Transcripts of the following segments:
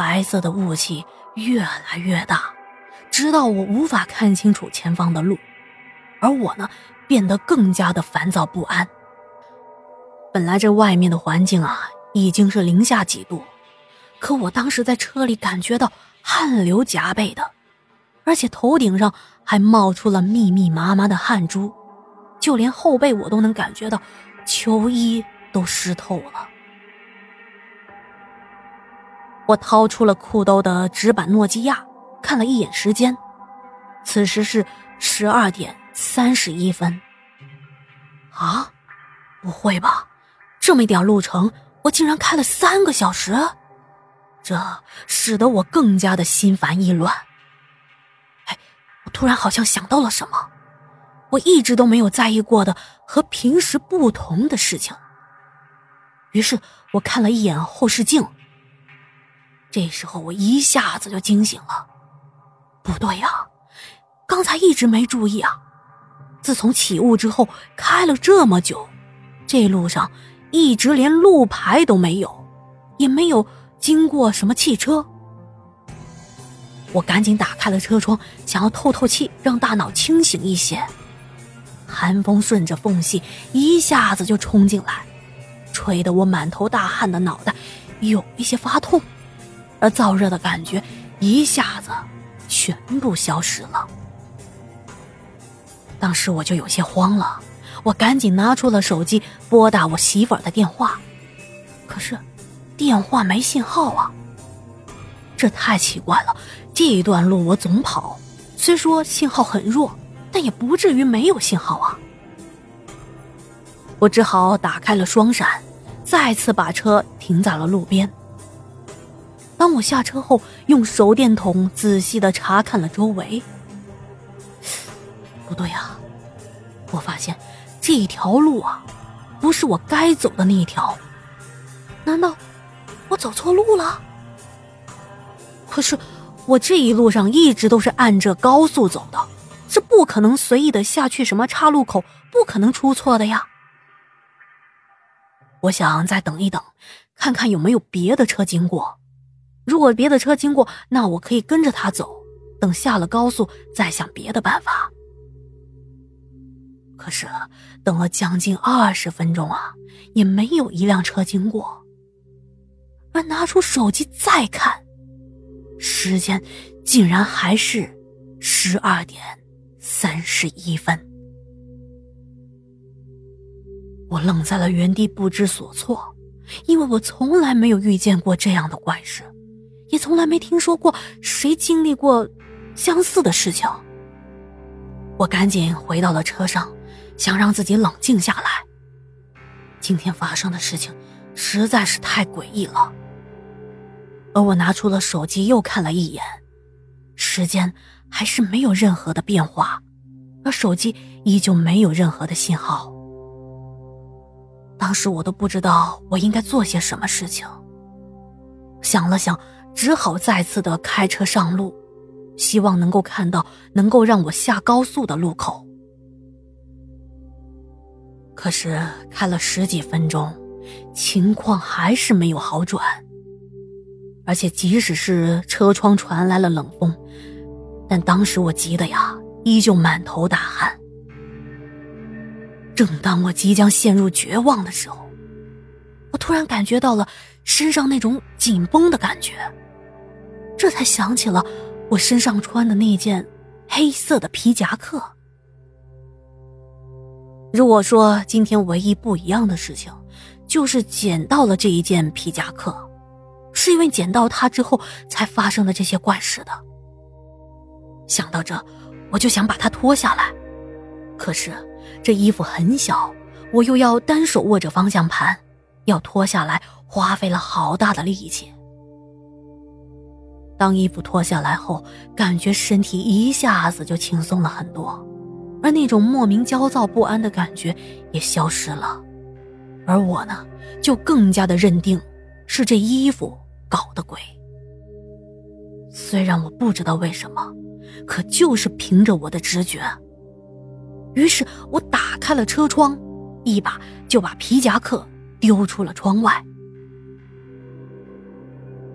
白色的雾气越来越大，直到我无法看清楚前方的路，而我呢，变得更加的烦躁不安。本来这外面的环境啊，已经是零下几度，可我当时在车里感觉到汗流浃背的，而且头顶上还冒出了密密麻麻的汗珠，就连后背我都能感觉到球衣都湿透了。我掏出了裤兜的纸板诺基亚，看了一眼时间，此时是十二点三十一分。啊，不会吧？这么一点路程，我竟然开了三个小时，这使得我更加的心烦意乱。哎，我突然好像想到了什么，我一直都没有在意过的和平时不同的事情。于是我看了一眼后视镜。这时候我一下子就惊醒了，不对呀，刚才一直没注意啊。自从起雾之后，开了这么久，这路上一直连路牌都没有，也没有经过什么汽车。我赶紧打开了车窗，想要透透气，让大脑清醒一些。寒风顺着缝隙一下子就冲进来，吹得我满头大汗的脑袋有一些发痛。而燥热的感觉一下子全部消失了。当时我就有些慌了，我赶紧拿出了手机拨打我媳妇儿的电话，可是电话没信号啊！这太奇怪了，这一段路我总跑，虽说信号很弱，但也不至于没有信号啊！我只好打开了双闪，再次把车停在了路边。当我下车后，用手电筒仔细的查看了周围。不对啊，我发现这一条路啊，不是我该走的那一条。难道我走错路了？可是我这一路上一直都是按着高速走的，是不可能随意的下去什么岔路口，不可能出错的呀。我想再等一等，看看有没有别的车经过。如果别的车经过，那我可以跟着他走，等下了高速再想别的办法。可是等了将近二十分钟啊，也没有一辆车经过。而拿出手机再看，时间竟然还是十二点三十一分。我愣在了原地，不知所措，因为我从来没有遇见过这样的怪事。也从来没听说过谁经历过相似的事情。我赶紧回到了车上，想让自己冷静下来。今天发生的事情实在是太诡异了。而我拿出了手机，又看了一眼，时间还是没有任何的变化，而手机依旧没有任何的信号。当时我都不知道我应该做些什么事情。想了想。只好再次的开车上路，希望能够看到能够让我下高速的路口。可是开了十几分钟，情况还是没有好转。而且即使是车窗传来了冷风，但当时我急得呀，依旧满头大汗。正当我即将陷入绝望的时候，我突然感觉到了身上那种紧绷的感觉。这才想起了我身上穿的那件黑色的皮夹克。如果说今天唯一不一样的事情，就是捡到了这一件皮夹克，是因为捡到它之后才发生的这些怪事的。想到这，我就想把它脱下来，可是这衣服很小，我又要单手握着方向盘，要脱下来花费了好大的力气。当衣服脱下来后，感觉身体一下子就轻松了很多，而那种莫名焦躁不安的感觉也消失了。而我呢，就更加的认定是这衣服搞的鬼。虽然我不知道为什么，可就是凭着我的直觉。于是我打开了车窗，一把就把皮夹克丢出了窗外。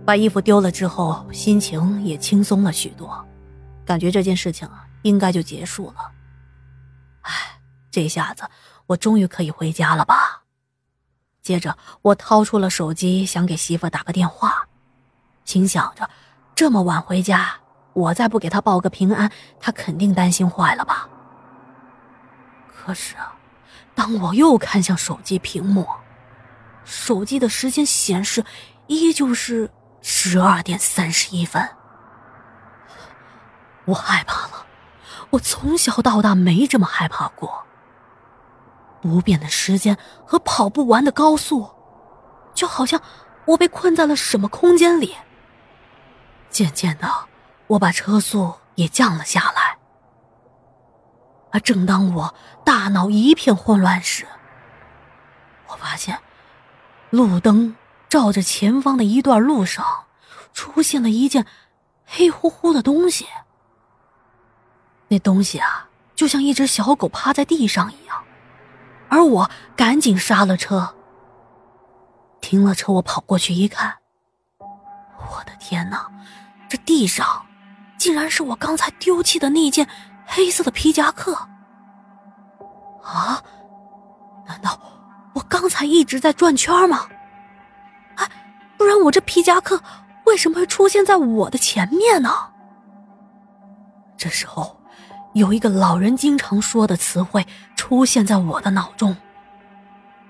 把衣服丢了之后，心情也轻松了许多，感觉这件事情，应该就结束了。哎，这下子我终于可以回家了吧？接着，我掏出了手机，想给媳妇打个电话，心想着，这么晚回家，我再不给她报个平安，她肯定担心坏了吧。可是，当我又看向手机屏幕，手机的时间显示依旧是。十二点三十一分，我害怕了。我从小到大没这么害怕过。不变的时间和跑不完的高速，就好像我被困在了什么空间里。渐渐的，我把车速也降了下来。而正当我大脑一片混乱时，我发现路灯。照着前方的一段路上，出现了一件黑乎乎的东西。那东西啊，就像一只小狗趴在地上一样。而我赶紧刹了车，停了车，我跑过去一看，我的天哪，这地上竟然是我刚才丢弃的那件黑色的皮夹克！啊，难道我刚才一直在转圈吗？不然我这皮夹克为什么会出现在我的前面呢？这时候，有一个老人经常说的词汇出现在我的脑中：“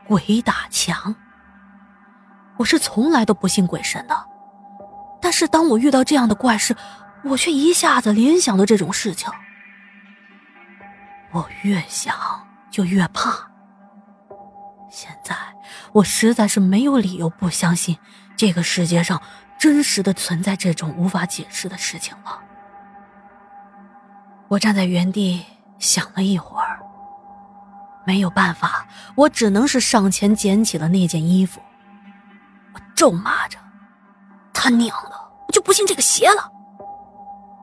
鬼打墙。”我是从来都不信鬼神的，但是当我遇到这样的怪事，我却一下子联想到这种事情。我越想就越怕。现在我实在是没有理由不相信。这个世界上真实的存在这种无法解释的事情了。我站在原地想了一会儿，没有办法，我只能是上前捡起了那件衣服。我咒骂着：“他娘的，我就不信这个邪了！”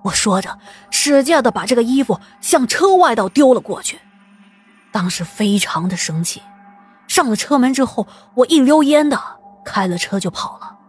我说着，使劲的把这个衣服向车外道丢了过去。当时非常的生气，上了车门之后，我一溜烟的。开了车就跑了。